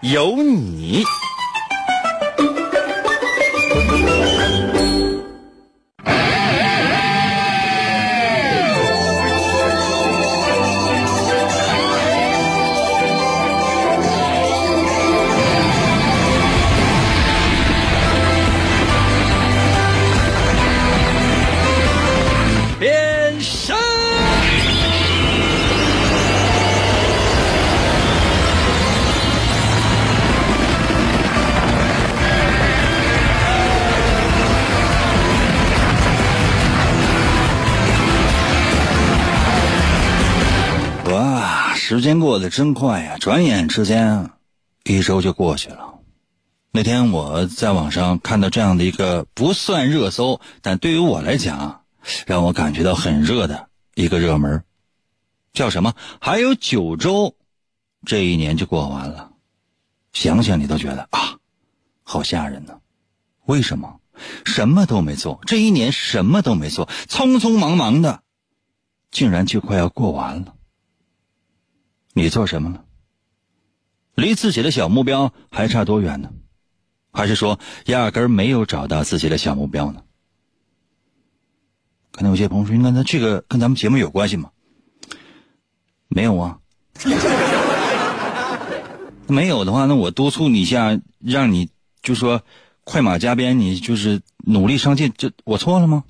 有你。真快呀！转眼之间，一周就过去了。那天我在网上看到这样的一个不算热搜，但对于我来讲，让我感觉到很热的一个热门，叫什么？还有九周，这一年就过完了。想想你都觉得啊，好吓人呢。为什么？什么都没做，这一年什么都没做，匆匆忙忙的，竟然就快要过完了。你做什么了？离自己的小目标还差多远呢？还是说压根儿没有找到自己的小目标呢？可能有些朋友说：“那那这个跟咱们节目有关系吗？”没有啊。没有的话，那我督促你一下，让你就说快马加鞭，你就是努力上进，这我错了吗？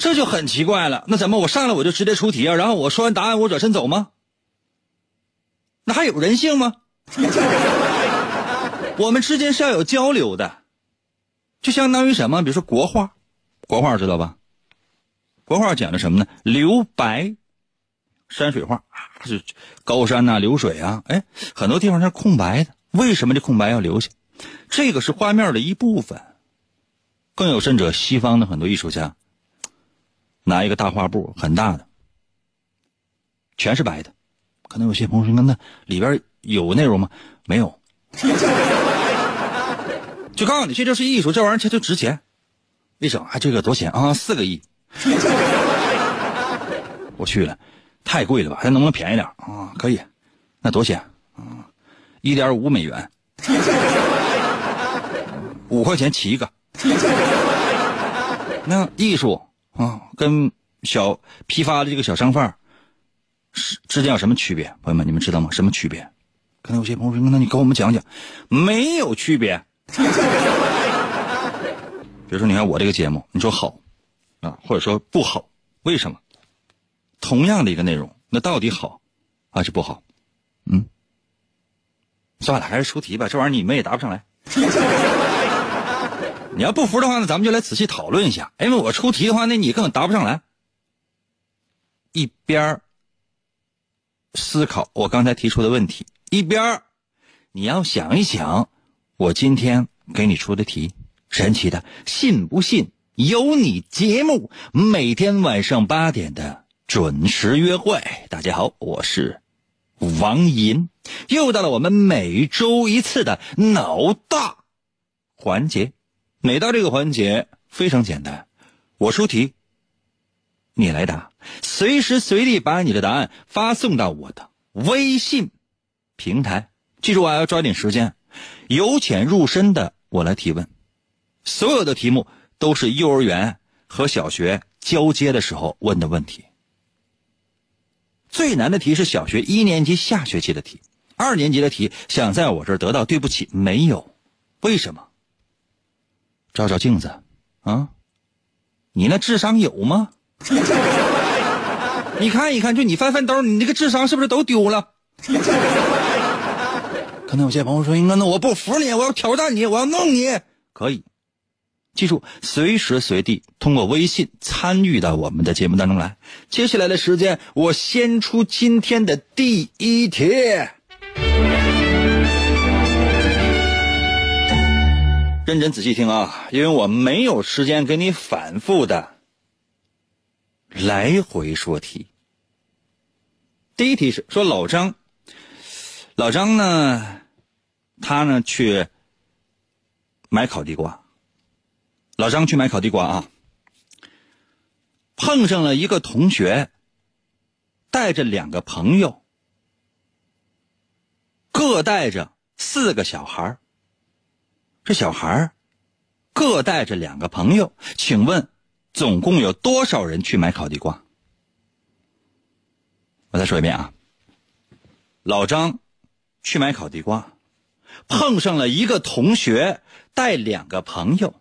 这就很奇怪了。那怎么我上来我就直接出题啊？然后我说完答案我转身走吗？那还有人性吗？我们之间是要有交流的，就相当于什么？比如说国画，国画知道吧？国画讲的什么呢？留白，山水画啊，是高山呐、流水啊，哎，很多地方是空白的。为什么这空白要留下？这个是画面的一部分。更有甚者，西方的很多艺术家拿一个大画布，很大的，全是白的。可能有些朋友说：“那里边有内容吗？”没有。就告诉你，这就是艺术，这玩意儿它就值钱。一整啊，这个多少钱啊？四个亿。我去了，太贵了吧？还能不能便宜点啊？可以，那多少钱啊？一点五美元，五块钱起一个。那艺术啊，跟小批发的这个小商贩是之间有什么区别？朋友们，你们知道吗？什么区别？可能有些朋友说：“那你跟我们讲讲。”没有区别。比如说，你看我这个节目，你说好啊，或者说不好，为什么？同样的一个内容，那到底好还是不好？嗯，算了，还是出题吧。这玩意儿你们也答不上来。你要不服的话呢，咱们就来仔细讨论一下。因为我出题的话，那你根本答不上来。一边思考我刚才提出的问题，一边你要想一想我今天给你出的题。神奇的，信不信由你节目每天晚上八点的准时约会。大家好，我是王银，又到了我们每周一次的脑大环节。每到这个环节非常简单，我出题，你来答，随时随地把你的答案发送到我的微信平台。记住啊，要抓紧时间，由浅入深的我来提问。所有的题目都是幼儿园和小学交接的时候问的问题。最难的题是小学一年级下学期的题，二年级的题想在我这儿得到，对不起，没有。为什么？照照镜子，啊，你那智商有吗？你看一看，就你翻翻兜，你那个智商是不是都丢了？可能有些朋友说：“应该那我不服你，我要挑战你，我要弄你。”可以，记住，随时随地通过微信参与到我们的节目当中来。接下来的时间，我先出今天的第一题。认真仔细听啊，因为我没有时间给你反复的来回说题。第一题是说老张，老张呢，他呢去买烤地瓜。老张去买烤地瓜啊，碰上了一个同学，带着两个朋友，各带着四个小孩这小孩各带着两个朋友，请问总共有多少人去买烤地瓜？我再说一遍啊，老张去买烤地瓜，碰上了一个同学带两个朋友。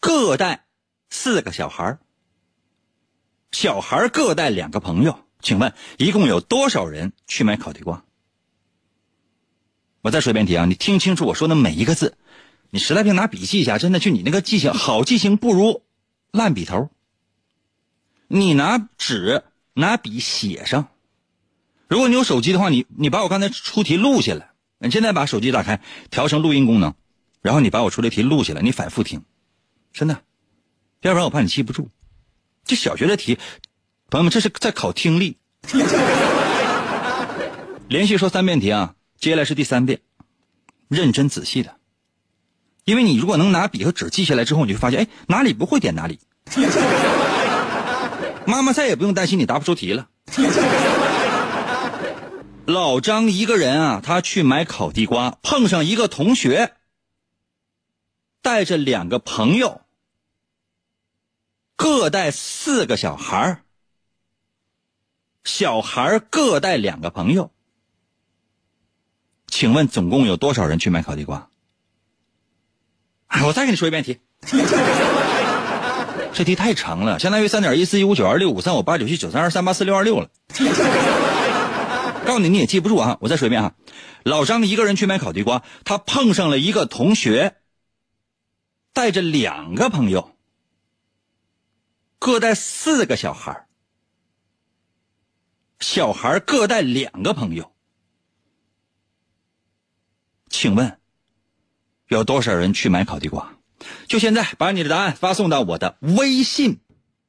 各带四个小孩小孩各带两个朋友，请问一共有多少人去买烤地瓜？我再说一遍题啊，你听清楚我说的每一个字，你实在不行拿笔记一下，真的就你那个记性好记性不如烂笔头。你拿纸拿笔写上，如果你有手机的话，你你把我刚才出题录下来，你现在把手机打开调成录音功能，然后你把我出的题录下来，你反复听。真的，要不然我怕你记不住。这小学的题，朋友们，这是在考听力。连续说三遍题啊，接下来是第三遍，认真仔细的。因为你如果能拿笔和纸记下来之后，你就发现，哎，哪里不会点哪里。妈妈再也不用担心你答不出题了。老张一个人啊，他去买烤地瓜，碰上一个同学，带着两个朋友。各带四个小孩小孩各带两个朋友。请问总共有多少人去买烤地瓜？我再给你说一遍题，这题太长了，相当于三点一四一五九二六五三五八九七九三二三八四六二六了。告诉你你也记不住啊！我再说一遍啊，老张一个人去买烤地瓜，他碰上了一个同学，带着两个朋友。各带四个小孩小孩各带两个朋友。请问有多少人去买烤地瓜？就现在把你的答案发送到我的微信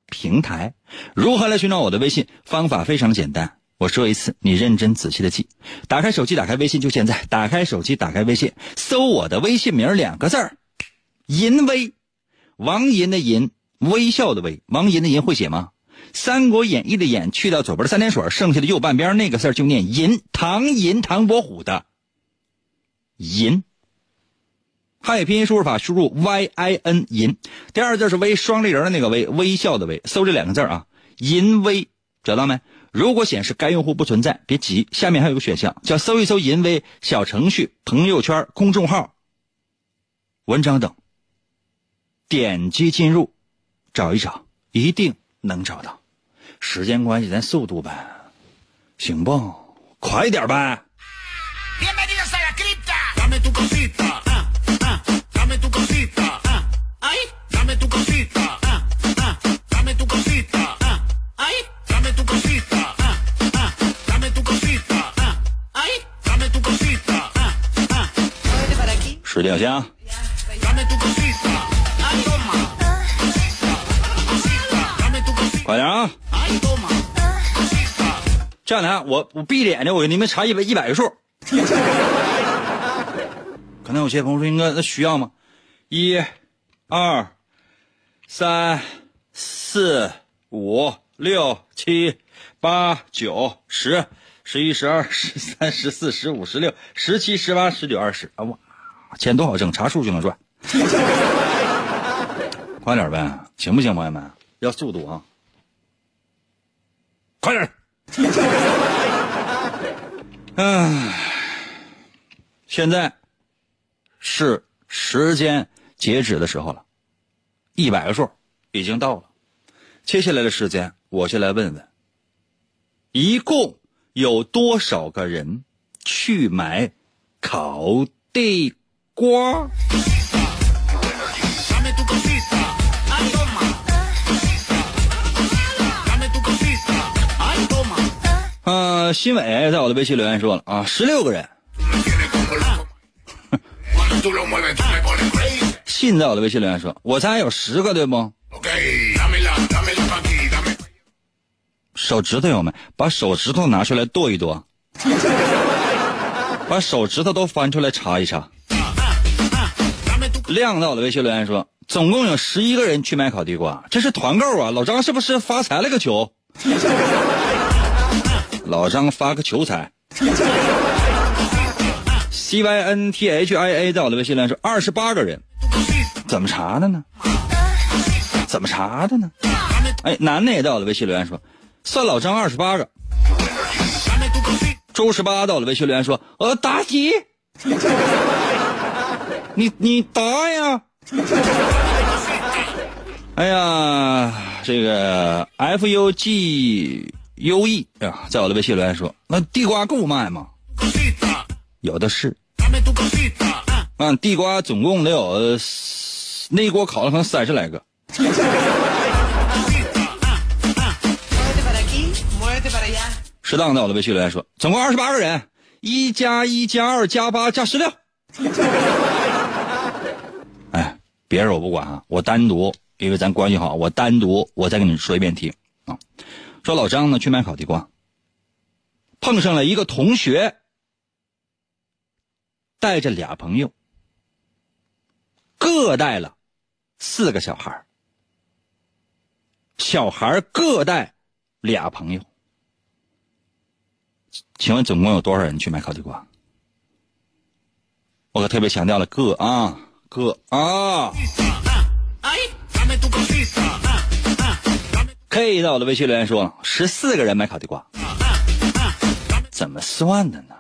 平台。如何来寻找我的微信？方法非常简单，我说一次，你认真仔细的记。打开手机，打开微信，就现在。打开手机，打开微信，搜我的微信名两个字儿：银威，王银的银。微笑的微，王银的银会写吗？《三国演义》的演去掉左边的三点水，剩下的右半边那个字就念银。唐银，唐伯虎的银。汉语拼音输入法输入 y i n 银，第二个字是微双立人的那个微，微笑的微。搜这两个字啊，银微找到没？如果显示该用户不存在，别急，下面还有个选项叫搜一搜银微小程序、朋友圈、公众号、文章等，点击进入。找一找，一定能找到。时间关系，咱速度呗，行不？快点呗。十点香。快点啊！这两天我我闭着眼睛，我给你们查一百一百个数。可能有些朋友说：“应该那需要吗？”一、二、三、四、五、六、七、八、九、十、十一、十二、十三、十四、十五、十六、十七、十八、十九、二十啊！哇，钱多好挣，查数就能赚。快点呗，行不行，朋友们？要速度啊！快点！嗯，现在是时间截止的时候了，一百个数已经到了。接下来的时间，我就来问问，一共有多少个人去买烤地瓜？嗯，新伟在我的微信留言说了啊，十六个人。信在我的微信留言说，我猜有十个对不？手指头有没？把手指头拿出来剁一剁，把手指头都翻出来查一查。亮在我的微信留言说，总共有十一个人去买烤地瓜，这是团购啊！老张是不是发财了个球？老张发个球财。C Y N T H I A 在我的微信留言说，二十八个人，怎么查的呢？怎么查的呢？哎，男的也在我的微信留言说，算老张二十八个。周十八到了微信留言说，呃，妲己。你你答呀！哎呀，这个 F U G U E 啊，在我的微信留言说，那地瓜够卖吗？有的是。啊，地瓜总共得有那一锅烤了可能三十来个。适当在我的微信留言说，总共二十八个人，一加一加二加八加十六。哎，别人我不管啊，我单独，因为咱关系好，我单独，我再跟你说一遍听啊。说老张呢去买烤地瓜，碰上了一个同学，带着俩朋友，各带了四个小孩小孩各带俩朋友。请问总共有多少人去买烤地瓜？我可特别强调了各啊各啊。K 到我的微信留言说十四个人买烤地瓜，怎么算的呢？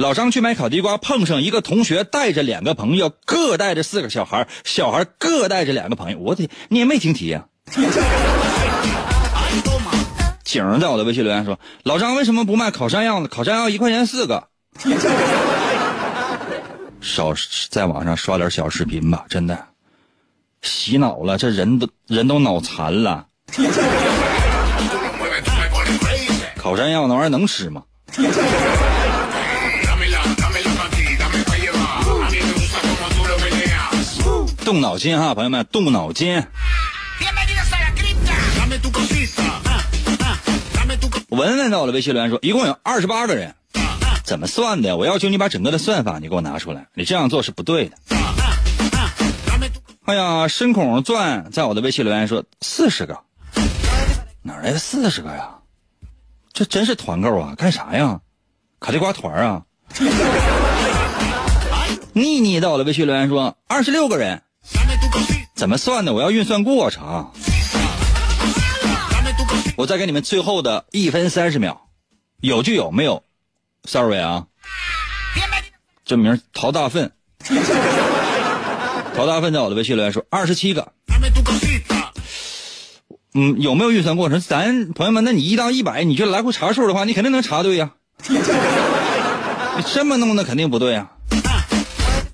老张去买烤地瓜，碰上一个同学带着两个朋友，各带着四个小孩，小孩各带着两个朋友。我的，你也没听题呀？景儿在我的微信留言说：“老张为什么不卖烤山药呢？烤山药一块钱四个。”少在网上刷点小视频吧，真的洗脑了，这人都人都脑残了。烤山药那玩意儿能吃吗？动脑筋哈，朋友们，动脑筋。文文在我的微信留言说，一共有二十八个人，怎么算的？我要求你把整个的算法你给我拿出来，你这样做是不对的。哎呀，深孔钻在我的微信留言说四十个，哪来的四十个呀？这真是团购啊？干啥呀？卡地瓜团啊？妮妮在我的微信留言说二十六个人，怎么算的？我要运算过程。我再给你们最后的一分三十秒，有就有，没有，sorry 啊。这名陶大粪，陶大粪在我的微信留言说二十七个。嗯，有没有运算过程？咱朋友们，那你一到一百，你就来回查数的话，你肯定能查对呀。你这么弄，那肯定不对呀。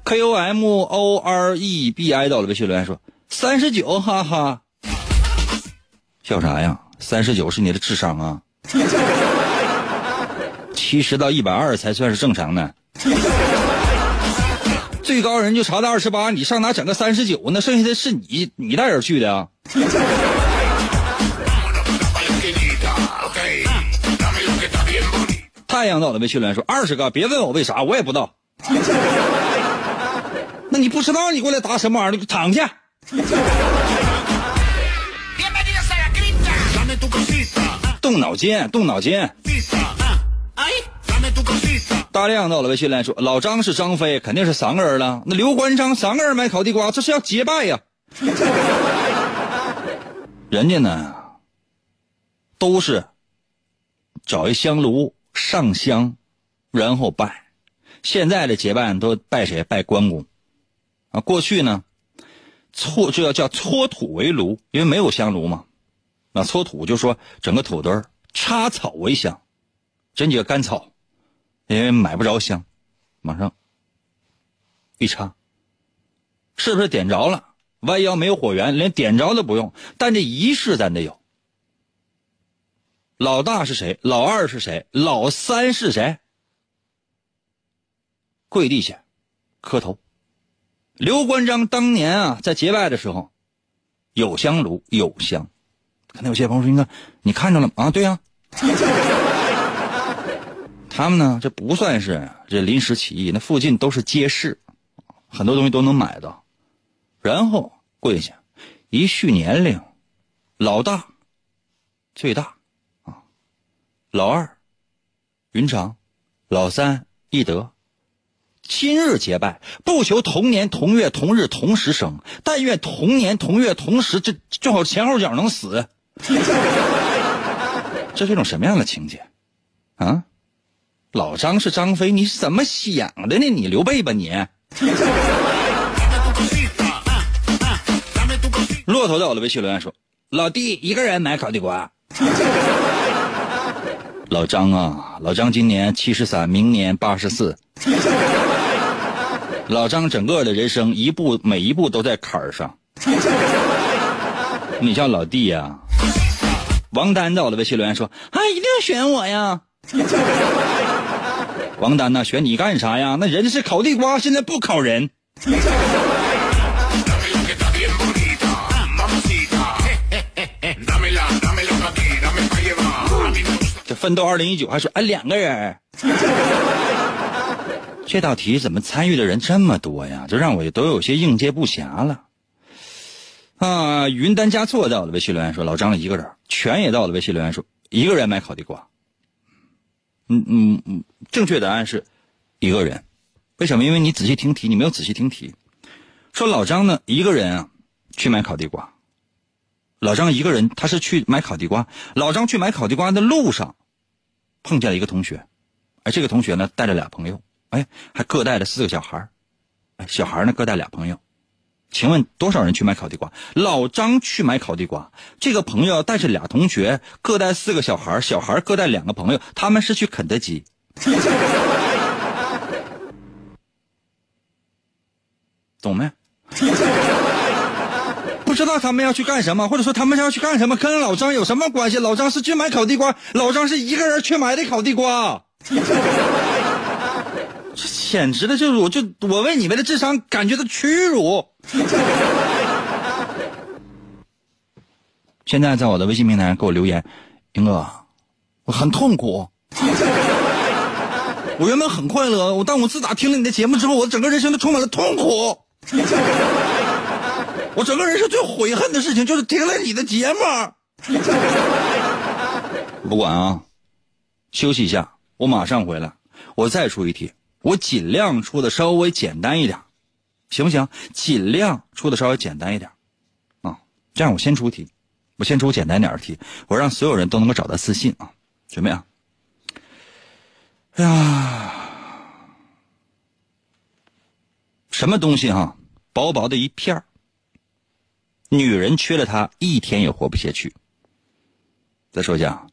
K O M O R E B I 到了微信留言说三十九，哈哈，笑啥呀？三十九是你的智商啊，七十到一百二才算是正常的。最高人就查到二十八，你上哪整个三十九呢？剩下的是你，你带人去的啊。太阳到了微信留言说二十个，别问我为啥，我也不知道。那你不知道，你过来答什么玩意儿？躺下。动脑筋，动脑筋。大亮到了微信来说，老张是张飞，肯定是三个人了。那刘关张三个人买烤地瓜，这是要结拜呀。人家呢，都是找一香炉上香，然后拜。现在的结拜都拜谁？拜关公。啊，过去呢，搓这叫叫搓土为炉，因为没有香炉嘛。那搓土就说整个土堆插草为香，整几个干草，因为买不着香，马上一插，是不是点着了？弯腰没有火源，连点着都不用，但这仪式咱得有。老大是谁？老二是谁？老三是谁？跪地下，磕头。刘关张当年啊，在结拜的时候，有香炉，有香。可能有些朋友说：“你看，你看着了吗？”啊，对呀。他们呢，这不算是这临时起意，那附近都是街市，很多东西都能买到。然后跪下，一叙年龄，老大，最大，啊，老二，云长，老三，义德。今日结拜，不求同年同月同日同时生，但愿同年同月同时，这最好前后脚能死。这是一种什么样的情节？啊？老张是张飞，你是怎么想的呢？你刘备吧你？骆驼在我的微信留言说：“老弟一个人买烤地瓜。”老张啊，老张今年七十三，明年八十四。老张整个的人生一步每一步都在坎儿上。你叫老弟呀？王丹在我的微信留言说：“啊，一定要选我呀！” 王丹呐，选你干啥呀？那人是烤地瓜，现在不烤人。这奋斗二零一九还说哎两个人。这道题怎么参与的人这么多呀？这让我都有些应接不暇了。啊，云丹加错在我的微信留言说老张一个人，全也到我的微信留言说一个人买烤地瓜。嗯嗯嗯，正确答案是一个人。为什么？因为你仔细听题，你没有仔细听题。说老张呢一个人啊去买烤地瓜。老张一个人，他是去买烤地瓜。老张去买烤地瓜的路上，碰见了一个同学，哎，这个同学呢带着俩朋友。哎，还各带了四个小孩哎，小孩呢各带俩朋友，请问多少人去买烤地瓜？老张去买烤地瓜，这个朋友带着俩同学，各带四个小孩小孩各带两个朋友，他们是去肯德基。懂没？不知道他们要去干什么，或者说他们要去干什么，跟老张有什么关系？老张是去买烤地瓜，老张是一个人去买的烤地瓜。简直的就是，我就我为你们的智商感觉到屈辱。现在在我的微信平台给我留言，英哥，我很痛苦。我原本很快乐，我但我自打听了你的节目之后，我整个人生都充满了痛苦。我整个人生最悔恨的事情就是听了你的节目。不管啊，休息一下，我马上回来，我再出一题。我尽量出的稍微简单一点，行不行？尽量出的稍微简单一点，啊，这样我先出题，我先出简单点的题，我让所有人都能够找到自信啊！准备啊！哎呀，什么东西哈？薄薄的一片女人缺了它一天也活不下去。再说一下，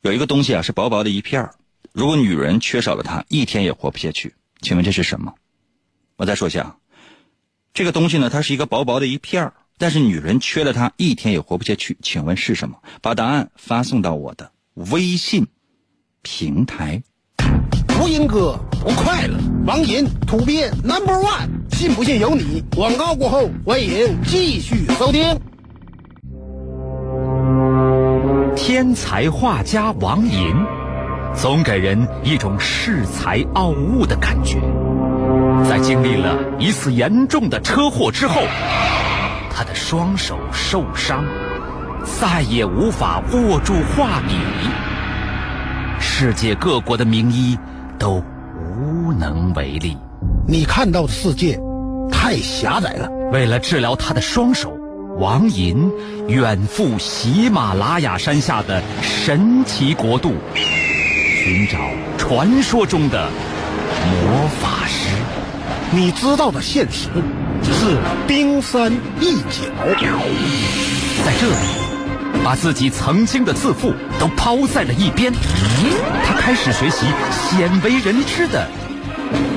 有一个东西啊，是薄薄的一片如果女人缺少了它，一天也活不下去。请问这是什么？我再说一下，这个东西呢，它是一个薄薄的一片儿，但是女人缺了它，一天也活不下去。请问是什么？把答案发送到我的微信平台。吴英哥不快乐，王银土鳖 Number One，信不信由你。广告过后，欢迎继续收听。天才画家王银。总给人一种恃才傲物的感觉。在经历了一次严重的车祸之后，他的双手受伤，再也无法握住画笔。世界各国的名医都无能为力。你看到的世界太狭窄了。为了治疗他的双手，王银远赴喜马拉雅山下的神奇国度。寻找传说中的魔法师，你知道的现实只是冰山一角。在这里，把自己曾经的自负都抛在了一边，他开始学习鲜为人知的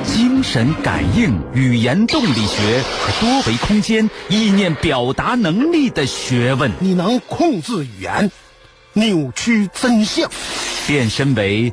精神感应、语言动力学和多维空间意念表达能力的学问。你能控制语言，扭曲真相。变身为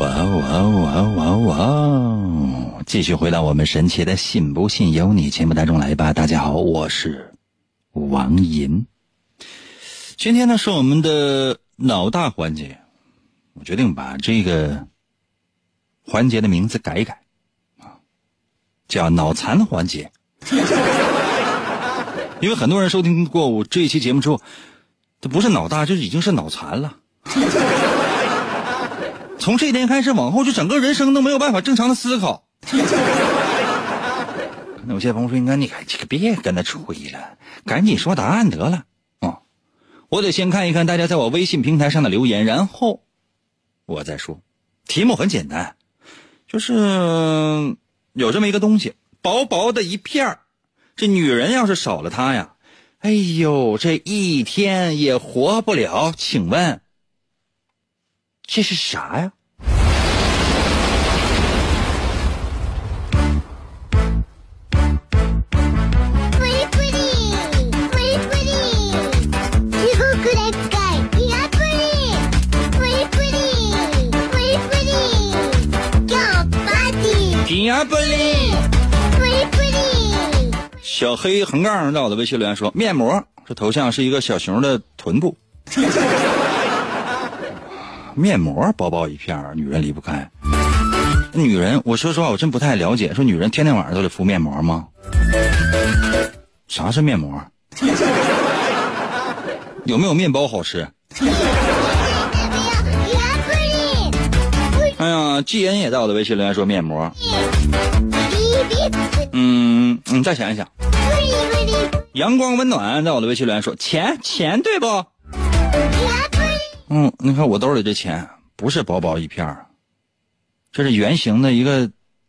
哇哇哇哇哇！继续回到我们神奇的“信不信由你”节目当中来吧。大家好，我是王银。今天呢是我们的脑大环节，我决定把这个环节的名字改一改，啊，叫脑残环节。因为很多人收听过我这一期节目之后，他不是脑大，就已经是脑残了。从这一天开始，往后就整个人生都没有办法正常的思考。那有些朋友说：“应该你这个别跟他吹了，赶紧说答案得了。”哦，我得先看一看大家在我微信平台上的留言，然后我再说。题目很简单，就是有这么一个东西，薄薄的一片儿，这女人要是少了它呀，哎呦，这一天也活不了。请问这是啥呀？小黑横杠在我的微信留言说：“面膜，这头像是一个小熊的臀部。面膜薄薄一片，女人离不开。女人，我说实话，我真不太了解。说女人天天晚上都得敷面膜吗？啥是面膜？有没有面包好吃？哎呀，季恩也在我的微信留言说面膜。嗯，你再想一想。阳光温暖在我的微信留言说钱钱对不？嗯，你看我兜里这钱不是薄薄一片儿，这是圆形的一个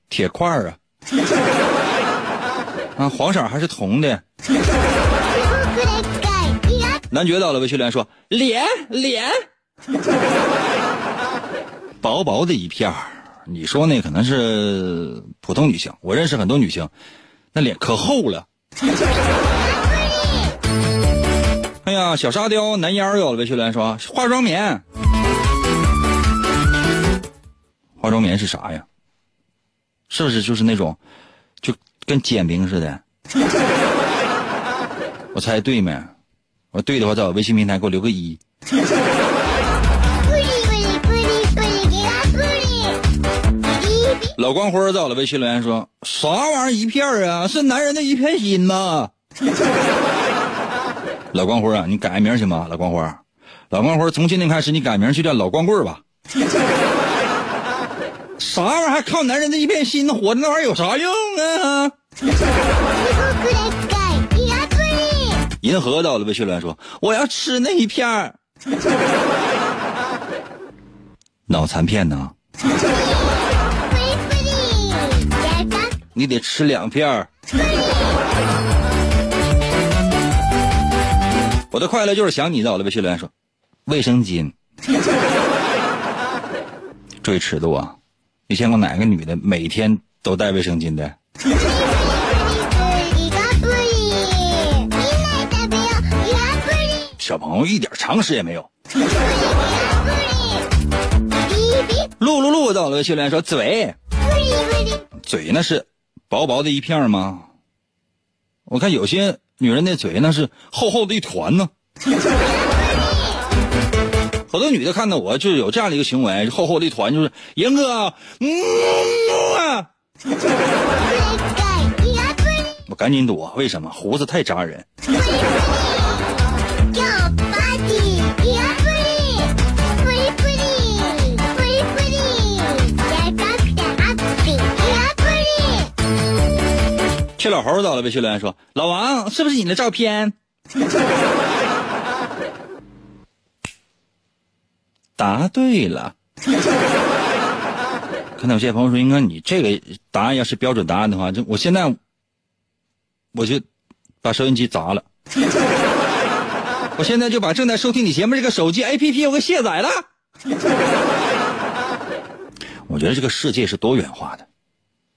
铁块儿啊。啊，黄色还是铜的。男爵到了微信留言说脸脸。薄薄的一片儿，你说那可能是普通女性。我认识很多女性，那脸可厚了。哎呀，小沙雕男妖有了微信留言说化妆棉，化妆棉是啥呀？是不是就是那种就跟煎饼似的？我猜对没？我对的话，在我微信平台给我留个一。老光辉在我的微信留言说：“啥玩意儿一片啊？是男人的一片心吗？” 老光辉啊，你改个名行吗？老光辉，老光辉，从今天开始你改名就叫老光棍吧。啥玩意儿还靠男人的一片心活着？那玩意儿有啥用啊？银河到了微信留言说：“我要吃那一片 脑残片呢？你得吃两片儿。我的快乐就是想你，在我的微信留言说，卫生巾。注意尺度啊！你见过哪个女的每天都带卫生巾的？小朋友一点常识也没有。露露露，在我的微信留言说嘴，嘴那是。薄薄的一片吗？我看有些女人那嘴那是厚厚的一团呢。好多女的看到我就有这样的一个行为，厚厚的一团就是严哥，嗯啊。我赶紧躲，为什么？胡子太扎人。老猴到了，微信留言说：“老王，是不是你的照片？” 答对了。可能有些朋友说，应该你这个答案要是标准答案的话，就我现在我就把收音机砸了。我现在就把正在收听你节目这个手机 APP 我给卸载了。我觉得这个世界是多元化的，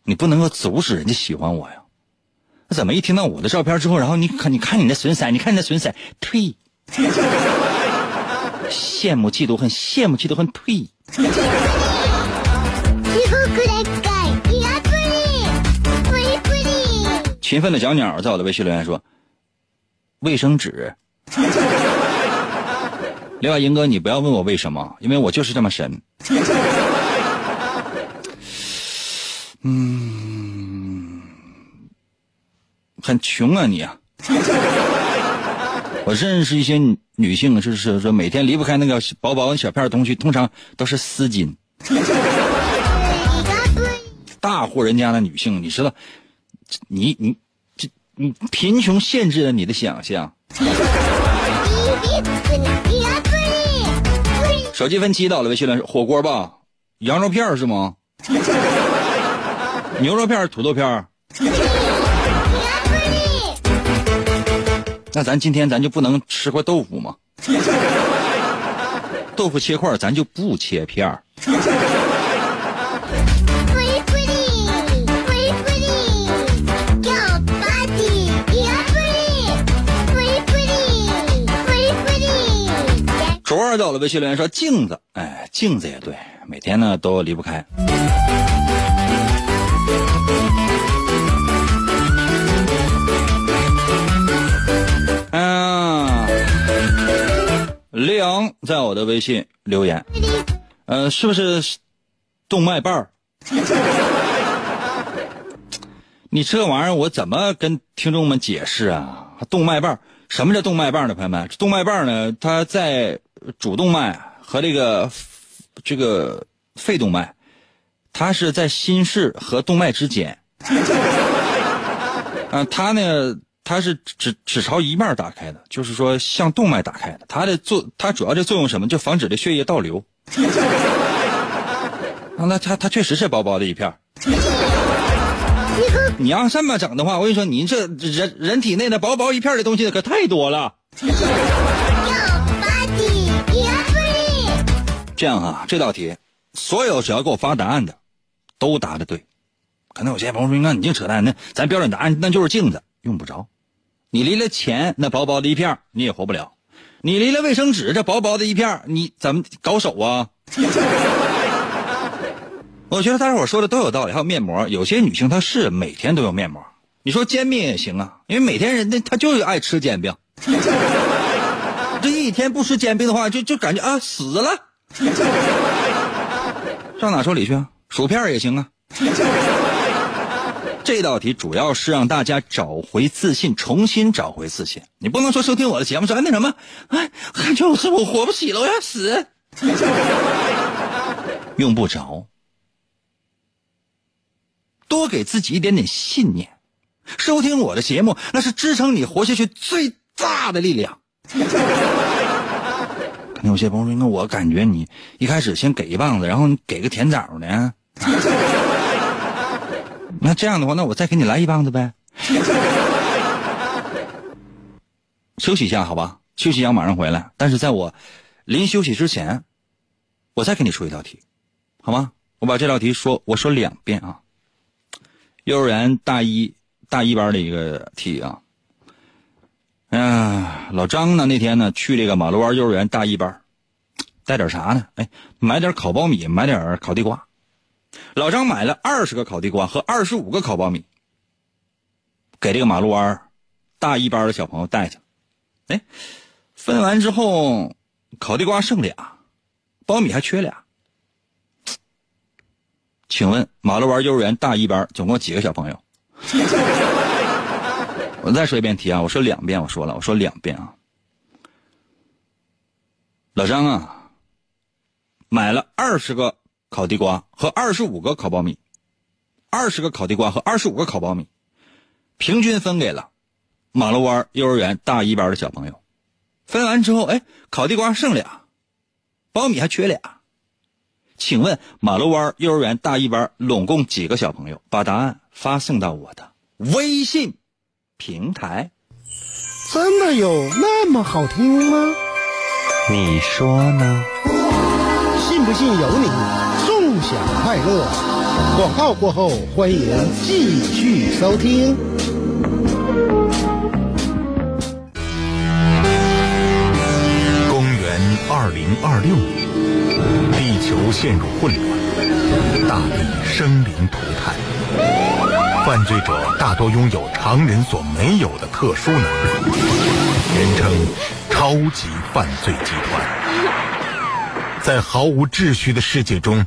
你不能够阻止人家喜欢我呀。那怎么一听到我的照片之后，然后你看，你看你那损色，你看你那损色，退。羡慕嫉妒恨，羡慕嫉妒恨，退。勤奋的小鸟在我的微信留言说：“卫生纸。”另外，英哥，你不要问我为什么，因为我就是这么神。嗯，很穷啊你啊！我认识一些女性，就是说每天离不开那个薄薄的小片东西，通常都是丝巾。大户人家的女性，你知道，你你这你贫穷限制了你的想象。手机分期到了，微信来火锅吧，羊肉片是吗？牛肉片、土豆片。那咱今天咱就不能吃块豆腐吗？豆腐切块，咱就不切片儿。卓儿到了微信留言说镜子，哎，镜子也对，每天呢都离不开。李阳在我的微信留言，呃，是不是动脉瓣儿？你这玩意儿我怎么跟听众们解释啊？动脉瓣儿什么叫动脉瓣儿呢？朋友们，动脉瓣儿呢，它在主动脉和这个这个肺动脉，它是在心室和动脉之间。啊，它呢？它是只只朝一面打开的，就是说向动脉打开的。它的作它主要的作用什么？就防止这血液倒流。啊，那它它确实是薄薄的一片 你要这么整的话，我跟你说，你这人人体内的薄薄一片的东西可太多了。这样啊，这道题，所有只要给我发答案的，都答的对。可能有些朋友说：“那你净扯淡，那咱标准答案那就是镜子，用不着。”你离了钱，那薄薄的一片你也活不了；你离了卫生纸，这薄薄的一片你怎么搞手啊？我觉得大家伙说的都有道理。还有面膜，有些女性她是每天都有面膜。你说煎饼也行啊，因为每天人家她就爱吃煎饼。这一天不吃煎饼的话，就就感觉啊死了。上哪说理去啊？薯片也行啊。这道题主要是让大家找回自信，重新找回自信。你不能说收听我的节目说哎那什么，哎，就是我活不起了，我要死，用不着。多给自己一点点信念，收听我的节目那是支撑你活下去最大的力量。可能有些朋友说，那我感觉你一开始先给一棒子，然后你给个甜枣呢。那这样的话，那我再给你来一棒子呗。休息一下，好吧，休息一下，马上回来。但是在我临休息之前，我再给你出一道题，好吗？我把这道题说，我说两遍啊。幼儿园大一大一班的一个题啊。哎老张呢那天呢去这个马路湾幼儿园大一班，带点啥呢？哎，买点烤苞米，买点烤地瓜。老张买了二十个烤地瓜和二十五个烤苞米，给这个马路湾大一班的小朋友带去。哎，分完之后，烤地瓜剩俩，苞米还缺俩。请问马路湾幼儿园大一班总共几个小朋友？我再说一遍题啊，我说两遍，我说了，我说两遍啊。老张啊，买了二十个。烤地瓜和二十五个烤苞米，二十个烤地瓜和二十五个烤苞米，平均分给了马路湾幼儿园大一班的小朋友。分完之后，哎，烤地瓜剩俩，苞米还缺俩。请问马路湾幼儿园大一班拢共几个小朋友？把答案发送到我的微信平台。真的有那么好听吗？你说呢？信不信由你。享快乐。广告过后，欢迎继续收听。公元二零二六年，地球陷入混乱，大地生灵涂炭，犯罪者大多拥有常人所没有的特殊能力，人称超级犯罪集团。在毫无秩序的世界中，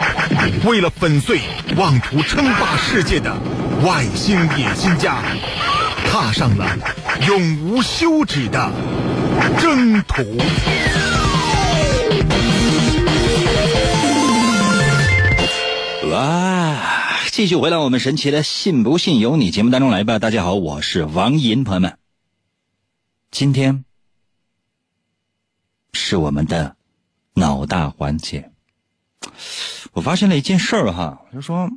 为了粉碎妄图称霸世界的外星野心家，踏上了永无休止的征途。哇！继续回到我们神奇的“信不信由你”节目当中来吧。大家好，我是王银，朋友们，今天是我们的脑大环节。我发现了一件事儿哈，就说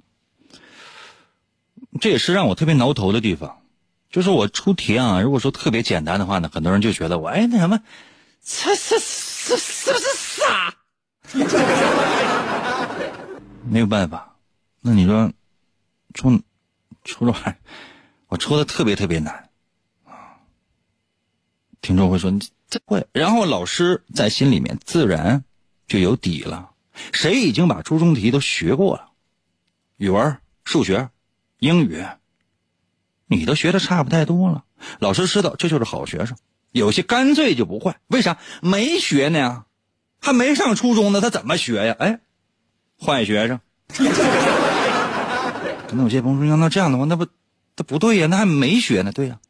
这也是让我特别挠头的地方，就是我出题啊，如果说特别简单的话呢，很多人就觉得我哎那什么，这这这是不是傻？没有办法，那你说出出这玩意儿，我出的特别特别难啊。听众会说你这会，然后老师在心里面自然就有底了。谁已经把初中题都学过了，语文、数学、英语，你都学的差不太多了。老师知道这就是好学生，有些干脆就不换。为啥没学呢？还没上初中呢，他怎么学呀？哎。坏学生，那有些朋友说，那这样的话，那不，那不对呀，那还没学呢，对呀，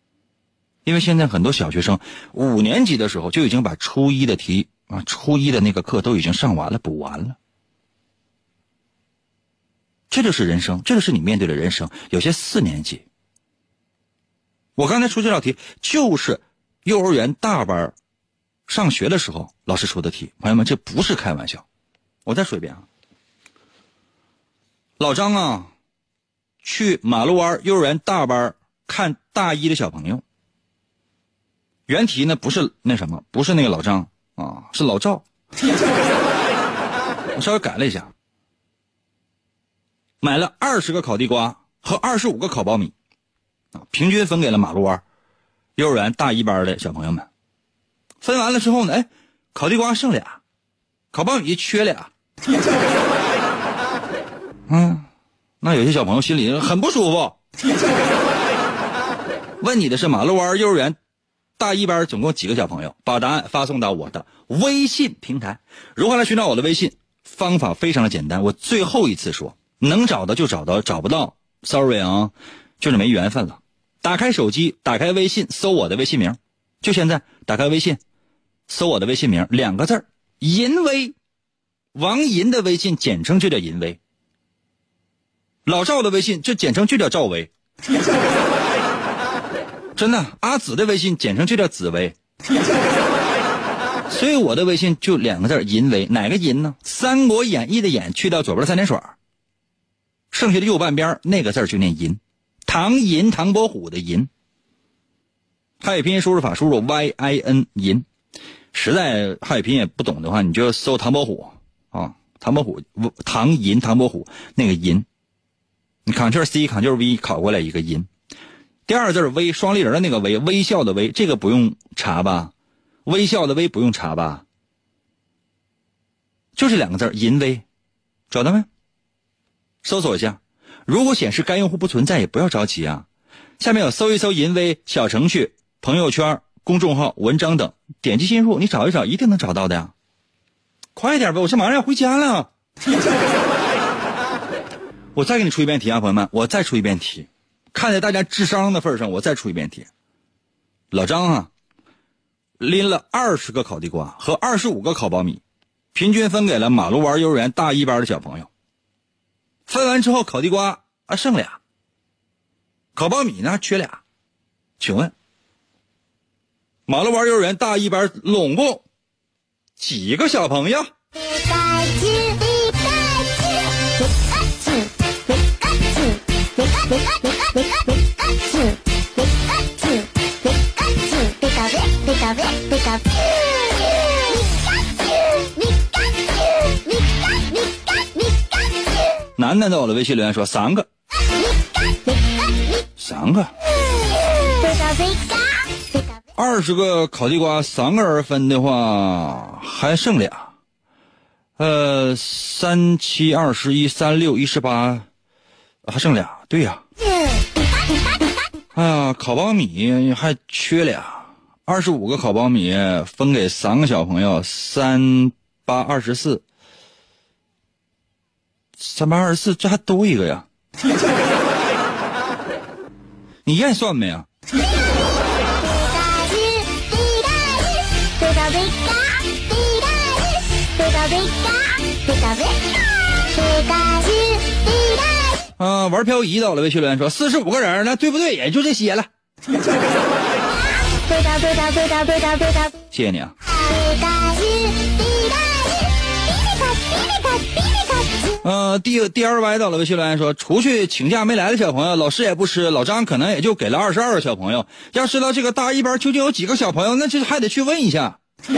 因为现在很多小学生五年级的时候就已经把初一的题啊，初一的那个课都已经上完了，补完了。这就是人生，这就是你面对的人生。有些四年级，我刚才出这道题就是幼儿园大班上学的时候老师出的题，朋友们，这不是开玩笑。我再说一遍啊。老张啊，去马路湾幼儿园大班看大一的小朋友。原题呢不是那什么，不是那个老张啊，是老赵。我稍微改了一下，买了二十个烤地瓜和二十五个烤苞米，啊，平均分给了马路湾幼儿园大一班的小朋友们。分完了之后呢，哎，烤地瓜剩俩，烤苞米缺俩。嗯，那有些小朋友心里很不舒服。问你的是马路湾幼儿园大一班总共几个小朋友？把答案发送到我的微信平台。如何来寻找我的微信？方法非常的简单，我最后一次说，能找到就找到，找不到，sorry 啊，就是没缘分了。打开手机，打开微信，搜我的微信名，就现在，打开微信，搜我的微信名，两个字儿，银威，王银的微信简称就叫银威。老赵的微信就简称就叫赵薇，真的。阿紫的微信简称就叫紫薇，所以我的微信就两个字银威，哪个银呢？《三国演义》的演去掉左边的三点水，剩下的右半边那个字就念银，唐银唐伯虎的银。汉语拼音输入法输入 y i n 银，实在汉语拼音也不懂的话，你就搜唐伯虎啊，唐伯虎唐银唐伯虎那个银。你 Ctrl C Ctrl V 考过来一个音，第二个字微双立人的那个微微笑的微，这个不用查吧？微笑的微不用查吧？就这两个字淫微，找到没？搜索一下，如果显示该用户不存在，也不要着急啊。下面有搜一搜淫微小程序、朋友圈、公众号、文章等，点击进入，你找一找，一定能找到的呀。快点吧，我这马上要回家了。我再给你出一遍题啊，朋友们，我再出一遍题，看在大家智商的份上，我再出一遍题。老张啊，拎了二十个烤地瓜和二十五个烤苞米，平均分给了马路湾幼儿园大一班的小朋友。分完之后，烤地瓜啊剩俩，烤苞米呢缺俩。请问，马路湾幼儿园大一班拢共几个小朋友？楠楠在我的微信留言说三个，三个，二十个烤地瓜，三个人分的话还剩俩，呃，三七二十一，三六一十八，还剩俩，对呀。哎呀，烤苞米还缺俩，二十五个烤苞米分给三个小朋友，三八二十四，三八二十四，这还多一个呀？你验算没啊？啊，玩漂移到了，微信留言说四十五个人，那对不对？也就这些了。谢谢你啊。嗯，D D L Y 到了，微信留言说出去请假没来的小朋友，老师也不吃，老张可能也就给了二十二个小朋友。要知道这个大一班究竟有几个小朋友，那这还得去问一下。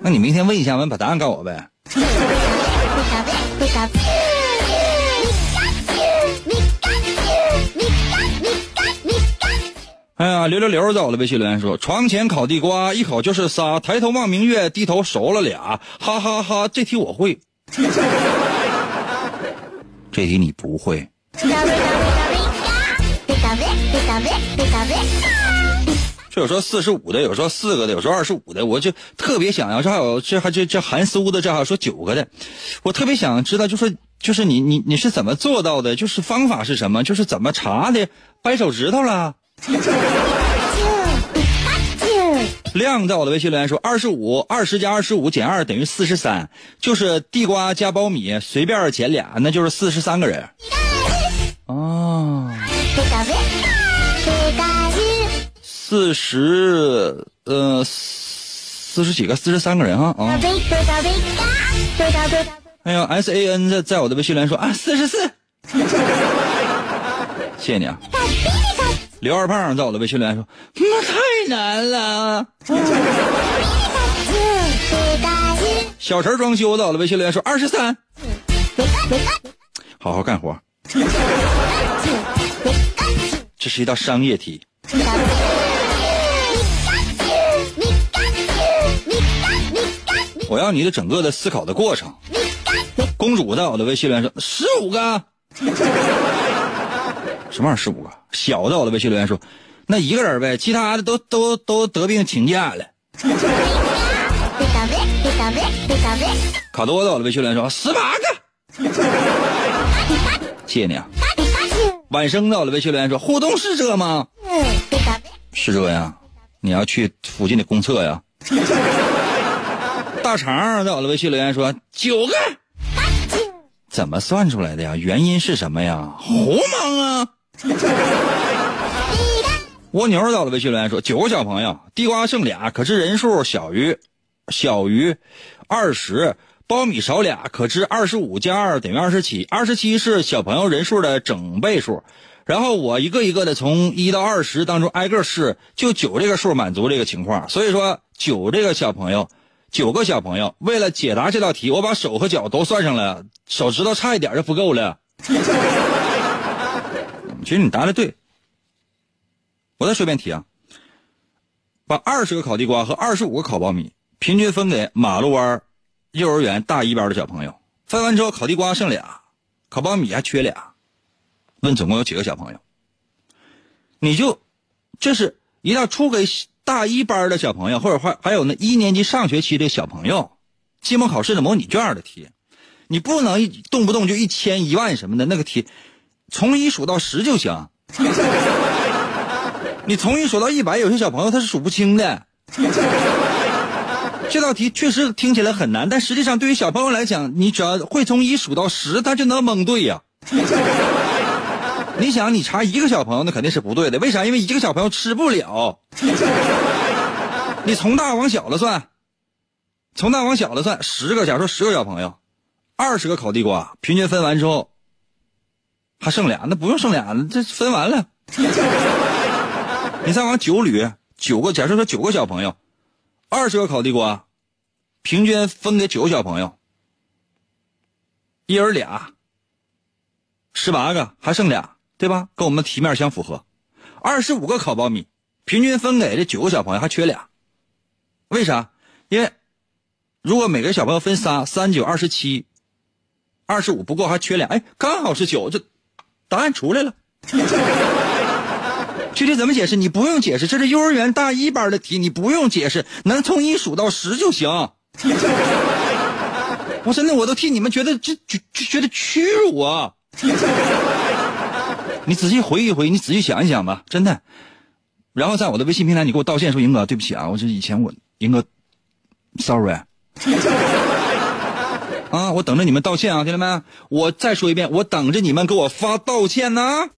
那你明天问一下，完把答案告我呗。哎呀，刘刘刘走了，微信留言说：床前烤地瓜，一口就是仨；抬头望明月，低头熟了俩。哈哈哈，这题我会，这题你不会。这有说四十五的，有说四个的，有说二十五的，我就特别想要。这还有这还这这含苏的，这还有说九个的，我特别想知道，就是就是你你你是怎么做到的？就是方法是什么？就是怎么查的？掰手指头了？亮在我的微信留言说：二十五，二十加二十五减二等于四十三，就是地瓜加苞米随便减俩，那就是四十三个人。哦。四十，呃，四十几个，四十三个人哈啊！哎呀，S A N 在在我的微信留言说啊，四十四，谢谢你啊。刘二胖在我的微信留言说，那太难了。小陈装修在我的微信留言说二十三，好好干活。这是一道商业题。我要你的整个的思考的过程。公主在我的微信留言说十五个，什么玩意儿十五个？小的我的微信留言说，那一个人呗，其他的都都都得病请假了。卡多在我的微信留言说十八个，谢谢你啊。晚生在我的微信留言说互动是这吗？是这呀，你要去附近的公厕呀。大肠在我的微信留言说九个，怎么算出来的呀？原因是什么呀？胡蒙啊！蜗牛到了微信留言说九个小朋友，地瓜剩俩，可是人数小于小于二十，苞米少俩，可知二十五加二等于二十七，二十七是小朋友人数的整倍数。然后我一个一个的从一到二十当中挨个试，就九这个数满足这个情况。所以说九这个小朋友。九个小朋友，为了解答这道题，我把手和脚都算上了，手指头差一点就不够了。其实你答的对，我再说一遍题啊，把二十个烤地瓜和二十五个烤苞米平均分给马路湾幼儿园大一班的小朋友，分完之后烤地瓜剩俩，烤苞米还缺俩，问总共有几个小朋友？你就这是一道出给。大一班的小朋友，或者还还有那一年级上学期的小朋友，期末考试的模拟卷的题，你不能一动不动就一千一万什么的，那个题从一数到十就行。你从一数到一百，有些小朋友他是数不清的。这道题确实听起来很难，但实际上对于小朋友来讲，你只要会从一数到十，他就能蒙对呀。你想，你查一个小朋友，那肯定是不对的。为啥？因为一个小朋友吃不了。你从大往小了算，从大往小了算，十个，假如说十个小朋友，二十个烤地瓜，平均分完之后，还剩俩，那不用剩俩，这分完了。你再往九捋，九个，假设说九个小朋友，二十个烤地瓜，平均分给九个小朋友，一人俩，十八个还剩俩，对吧？跟我们题面相符合。二十五个烤苞米，平均分给这九个小朋友还缺俩，为啥？因为如果每个小朋友分仨，三九二十七，二十五不够还缺俩，哎，刚好是九，这答案出来了。具体怎么解释？你不用解释，这是幼儿园大一班的题，你不用解释，能从一数到十就行。我真的我都替你们觉得这就就觉得屈辱啊！你仔细回忆回忆，你仔细想一想吧，真的。然后在我的微信平台，你给我道歉说：“英哥，对不起啊，我这以前我英哥，sorry。”啊，我等着你们道歉啊，听见没！我再说一遍，我等着你们给我发道歉呢。